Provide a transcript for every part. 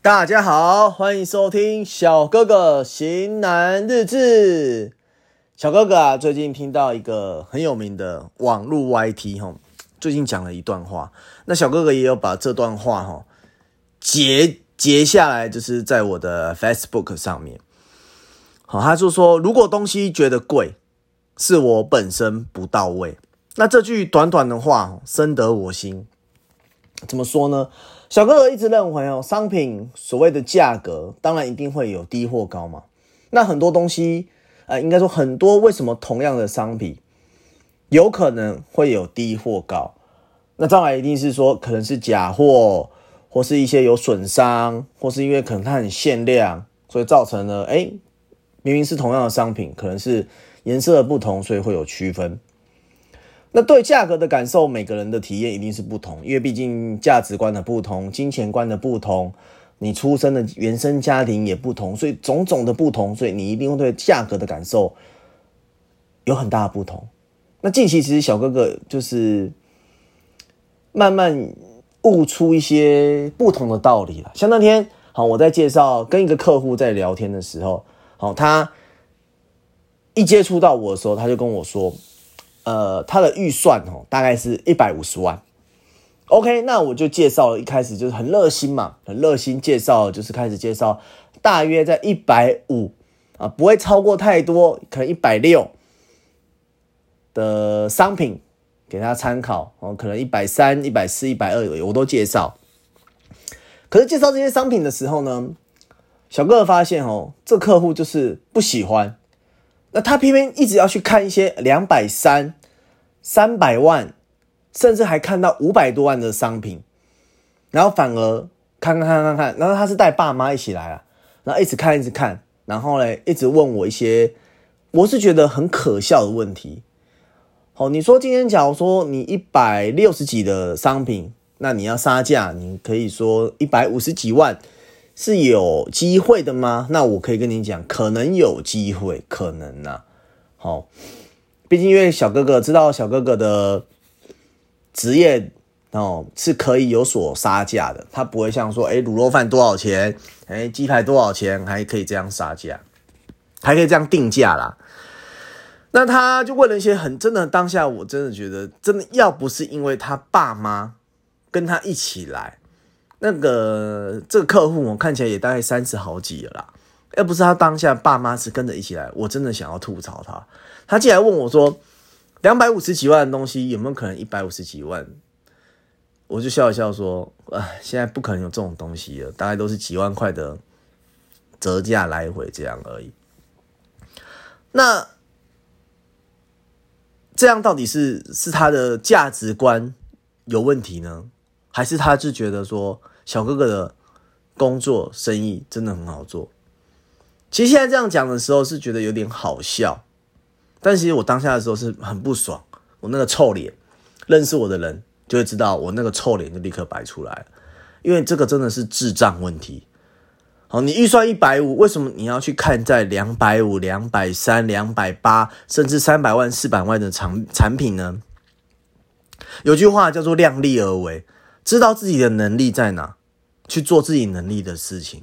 大家好，欢迎收听小哥哥型男日志。小哥哥啊，最近听到一个很有名的网络 YT 哈，最近讲了一段话。那小哥哥也有把这段话哈截截下来，就是在我的 Facebook 上面。好，他就说，如果东西觉得贵，是我本身不到位。那这句短短的话深得我心。怎么说呢？小哥哥一直认为哦，商品所谓的价格，当然一定会有低或高嘛。那很多东西，呃，应该说很多，为什么同样的商品，有可能会有低或高？那当然一定是说，可能是假货，或是一些有损伤，或是因为可能它很限量，所以造成了，哎，明明是同样的商品，可能是颜色的不同，所以会有区分。那对价格的感受，每个人的体验一定是不同，因为毕竟价值观的不同，金钱观的不同，你出生的原生家庭也不同，所以种种的不同，所以你一定会对价格的感受有很大不同。那近期其实小哥哥就是慢慢悟出一些不同的道理了。像那天，好，我在介绍跟一个客户在聊天的时候，好，他一接触到我的时候，他就跟我说。呃，他的预算哦，大概是一百五十万。OK，那我就介绍，一开始就是很热心嘛，很热心介绍，就是开始介绍，大约在一百五啊，不会超过太多，可能一百六的商品给他参考哦，可能一百三、一百四、一百二，我都介绍。可是介绍这些商品的时候呢，小哥哥发现哦，这客户就是不喜欢，那他偏偏一直要去看一些两百三。三百万，甚至还看到五百多万的商品，然后反而看看看看看，然后他是带爸妈一起来啊，然后一直看一直看，然后嘞一直问我一些，我是觉得很可笑的问题。好，你说今天假如说你一百六十几的商品，那你要杀价，你可以说一百五十几万是有机会的吗？那我可以跟你讲，可能有机会，可能呐。好。毕竟，因为小哥哥知道小哥哥的职业哦是可以有所杀价的，他不会像说，哎，卤肉饭多少钱？哎，鸡排多少钱？还可以这样杀价，还可以这样定价啦。那他就问了一些很真的，当下我真的觉得，真的要不是因为他爸妈跟他一起来，那个这个客户我看起来也大概三十好几了啦。要不是他当下爸妈是跟着一起来，我真的想要吐槽他。他竟然问我说：“两百五十几万的东西有没有可能一百五十几万？”我就笑一笑说：“哎，现在不可能有这种东西了，大概都是几万块的折价来回这样而已。”那这样到底是是他的价值观有问题呢，还是他是觉得说小哥哥的工作生意真的很好做？其实现在这样讲的时候是觉得有点好笑，但其实我当下的时候是很不爽，我那个臭脸，认识我的人就会知道我那个臭脸就立刻摆出来，因为这个真的是智障问题。好，你预算一百五，为什么你要去看在两百五、两百三、两百八，甚至三百万、四百万的产产品呢？有句话叫做量力而为，知道自己的能力在哪，去做自己能力的事情。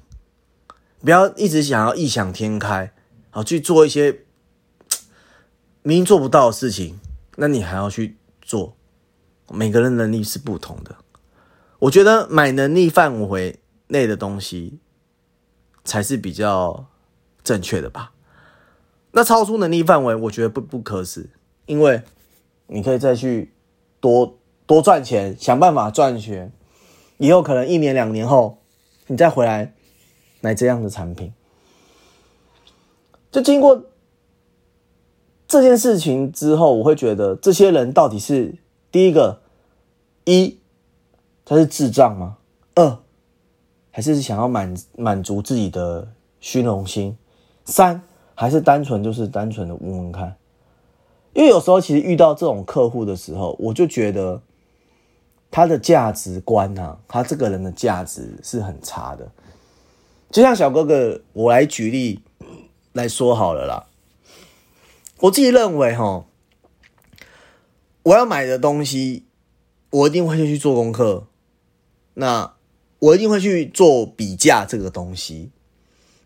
不要一直想要异想天开，好去做一些明明做不到的事情，那你还要去做。每个人能力是不同的，我觉得买能力范围内的东西才是比较正确的吧。那超出能力范围，我觉得不不可耻，因为你可以再去多多赚钱，想办法赚钱，以后可能一年两年后你再回来。买这样的产品，就经过这件事情之后，我会觉得这些人到底是第一个一，他是智障吗？二，还是想要满满足自己的虚荣心？三，还是单纯就是单纯的问问看？因为有时候其实遇到这种客户的时候，我就觉得他的价值观啊，他这个人的价值是很差的。就像小哥哥，我来举例来说好了啦。我自己认为哈，我要买的东西我一定会去做功课，那我一定会去做比价这个东西。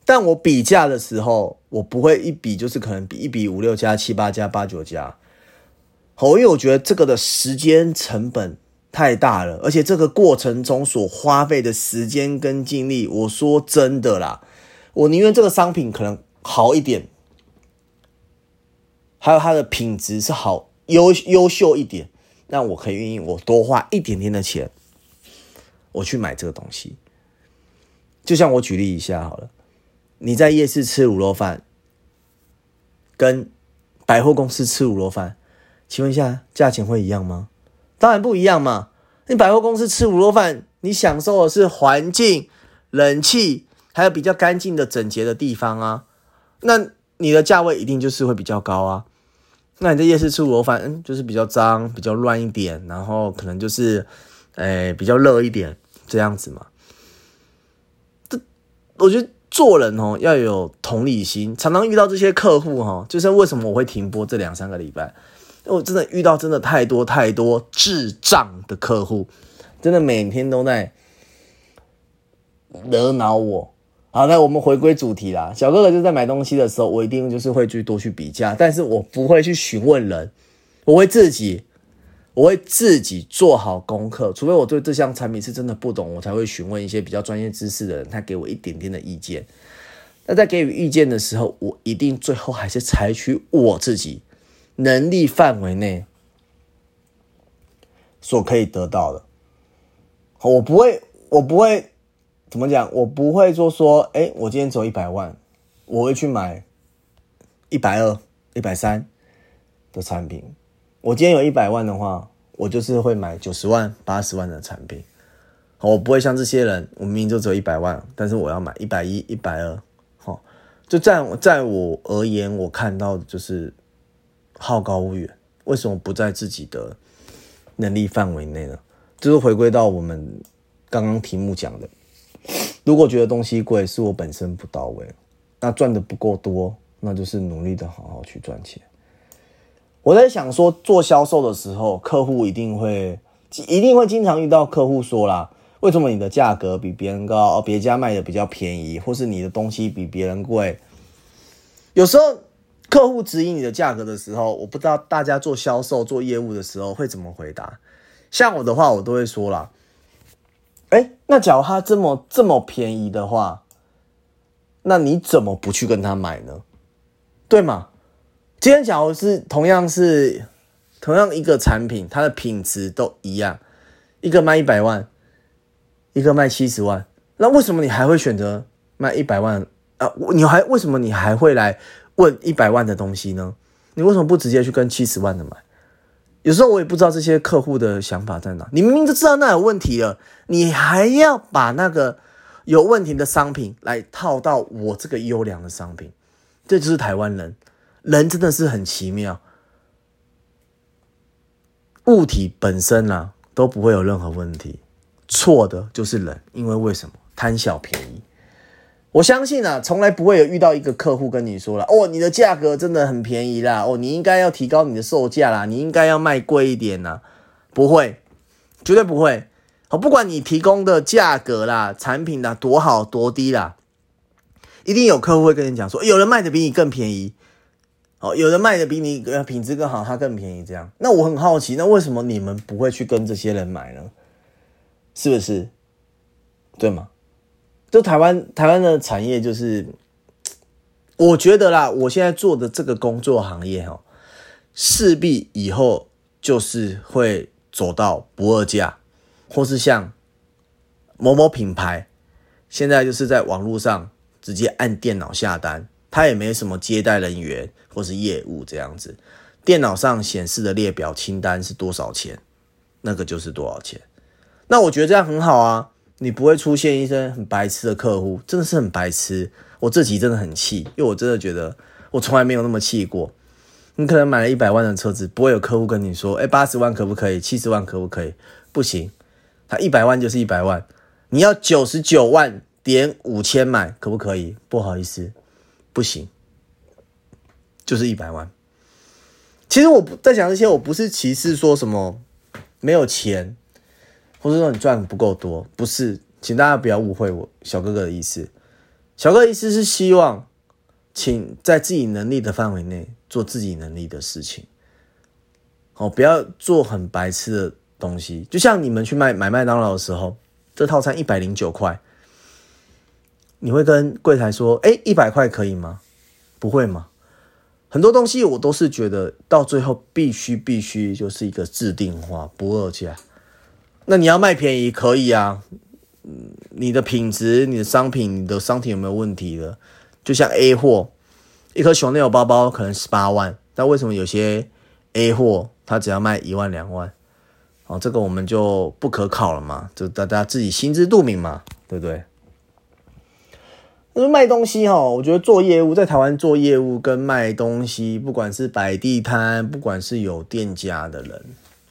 但我比价的时候，我不会一比就是可能比一比五六家、七八家、八九家。好，因为我觉得这个的时间成本太大了，而且这个过程中所花费的时间跟精力，我说真的啦，我宁愿这个商品可能好一点，还有它的品质是好优优秀一点，那我可以愿意我多花一点点的钱，我去买这个东西。就像我举例一下好了。你在夜市吃卤肉饭，跟百货公司吃卤肉饭，请问一下，价钱会一样吗？当然不一样嘛！你百货公司吃卤肉饭，你享受的是环境、冷气，还有比较干净的整洁的地方啊，那你的价位一定就是会比较高啊。那你在夜市吃卤肉饭，就是比较脏、比较乱一点，然后可能就是，诶，比较热一点这样子嘛。这，我觉得。做人哦要有同理心，常常遇到这些客户哈，就是为什么我会停播这两三个礼拜，我真的遇到真的太多太多智障的客户，真的每天都在惹恼我。好，那我们回归主题啦，小哥哥就在买东西的时候，我一定就是会去多去比价，但是我不会去询问人，我会自己。我会自己做好功课，除非我对这项产品是真的不懂，我才会询问一些比较专业知识的人，他给我一点点的意见。那在给予意见的时候，我一定最后还是采取我自己能力范围内所可以得到的。我不会，我不会怎么讲，我不会说说，哎，我今天只有一百万，我会去买一百二、一百三的产品。我今天有一百万的话，我就是会买九十万、八十万的产品。我不会像这些人，我明明就只有一百万，但是我要买一百一、一百二。好，就在在我而言，我看到的就是好高骛远。为什么不在自己的能力范围内呢？就是回归到我们刚刚题目讲的，如果觉得东西贵是我本身不到位，那赚的不够多，那就是努力的好好去赚钱。我在想说，做销售的时候，客户一定会一定会经常遇到客户说啦，为什么你的价格比别人高，别家卖的比较便宜，或是你的东西比别人贵？有时候客户质疑你的价格的时候，我不知道大家做销售做业务的时候会怎么回答。像我的话，我都会说啦，哎，那假如他这么这么便宜的话，那你怎么不去跟他买呢？对吗？今天假如是同样是同样一个产品，它的品质都一样，一个卖一百万，一个卖七十万，那为什么你还会选择卖一百万啊？你还为什么你还会来问一百万的东西呢？你为什么不直接去跟七十万的买？有时候我也不知道这些客户的想法在哪。你明明就知道那有问题了，你还要把那个有问题的商品来套到我这个优良的商品，这就是台湾人。人真的是很奇妙，物体本身啊都不会有任何问题，错的就是人，因为为什么贪小便宜？我相信啊，从来不会有遇到一个客户跟你说了，哦，你的价格真的很便宜啦，哦，你应该要提高你的售价啦，你应该要卖贵一点呐，不会，绝对不会。好，不管你提供的价格啦、产品啦多好多低啦，一定有客户会跟你讲说，有人卖的比你更便宜。哦，有人卖的比你品质更好，他更便宜，这样。那我很好奇，那为什么你们不会去跟这些人买呢？是不是？对吗？就台湾台湾的产业就是，我觉得啦，我现在做的这个工作行业哈，势必以后就是会走到不二价，或是像某某品牌，现在就是在网络上直接按电脑下单。他也没什么接待人员或是业务这样子，电脑上显示的列表清单是多少钱，那个就是多少钱。那我觉得这样很好啊，你不会出现一些很白痴的客户，真的是很白痴。我这集真的很气，因为我真的觉得我从来没有那么气过。你可能买了一百万的车子，不会有客户跟你说：“哎，八十万可不可以？七十万可不可以？”不行，他一百万就是一百万，你要九十九万点五千买可不可以？不好意思。不行，就是一百万。其实我不在讲这些，我不是歧视说什么没有钱，或者说你赚不够多，不是，请大家不要误会我小哥哥的意思。小哥的意思是希望，请在自己能力的范围内做自己能力的事情。哦，不要做很白痴的东西。就像你们去卖买麦当劳的时候，这套餐一百零九块，你会跟柜台说：“哎，一百块可以吗？”不会吗？很多东西我都是觉得到最后必须必须就是一个制定化不二价。那你要卖便宜可以啊，你的品质、你的商品、你的商品有没有问题的？就像 A 货，一颗熊内有包包可能十八万，但为什么有些 A 货它只要卖一万两万？哦，这个我们就不可考了嘛，就大家自己心知肚明嘛，对不对？因为卖东西哈，我觉得做业务在台湾做业务跟卖东西，不管是摆地摊，不管是有店家的人，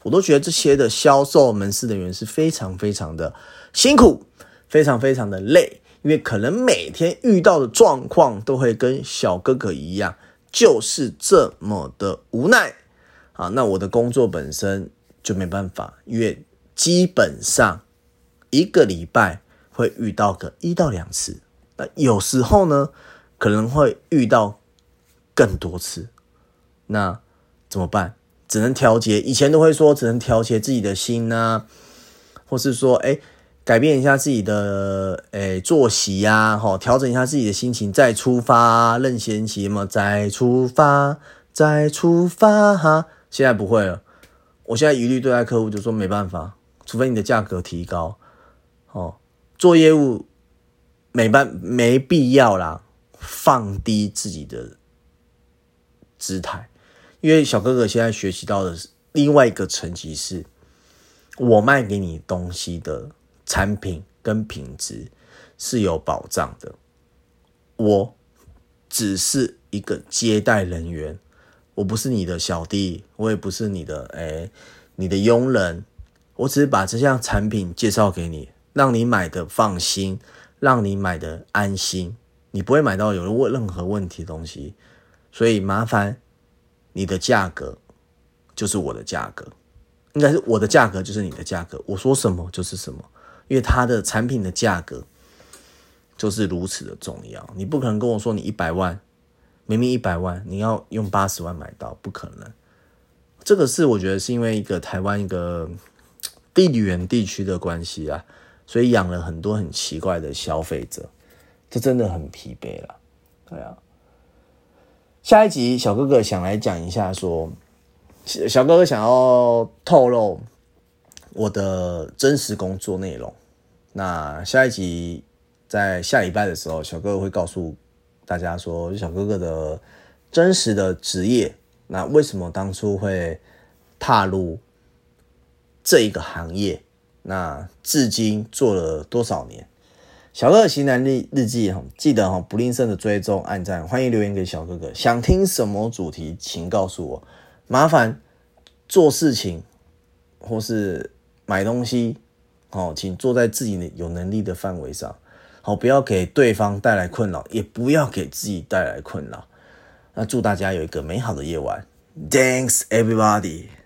我都觉得这些的销售门市人员是非常非常的辛苦，非常非常的累，因为可能每天遇到的状况都会跟小哥哥一样，就是这么的无奈啊。那我的工作本身就没办法，因为基本上一个礼拜会遇到个一到两次。那有时候呢，可能会遇到更多次，那怎么办？只能调节。以前都会说只能调节自己的心呐，或是说哎，改变一下自己的哎作息呀，哈，调整一下自己的心情，再出发，任贤齐嘛，再出发，再出发哈。现在不会了，我现在一律对待客户就说没办法，除非你的价格提高，哦，做业务。没办没必要啦，放低自己的姿态，因为小哥哥现在学习到的另外一个层级是，我卖给你东西的产品跟品质是有保障的，我只是一个接待人员，我不是你的小弟，我也不是你的哎你的佣人，我只是把这项产品介绍给你，让你买的放心。让你买的安心，你不会买到有问任何问题的东西，所以麻烦你的价格就是我的价格，应该是我的价格就是你的价格，我说什么就是什么，因为它的产品的价格就是如此的重要，你不可能跟我说你一百万，明明一百万你要用八十万买到，不可能。这个是我觉得是因为一个台湾一个地缘地区的关系啊。所以养了很多很奇怪的消费者，这真的很疲惫了。对啊，下一集小哥哥想来讲一下，说小哥哥想要透露我的真实工作内容。那下一集在下礼拜的时候，小哥哥会告诉大家说，小哥哥的真实的职业，那为什么当初会踏入这一个行业？那至今做了多少年？小哥型男日日记哈，记得哈不吝啬的追踪、按赞，欢迎留言给小哥哥。想听什么主题，请告诉我。麻烦做事情或是买东西，哦，请做在自己有能力的范围上，好，不要给对方带来困扰，也不要给自己带来困扰。那祝大家有一个美好的夜晚。Thanks everybody。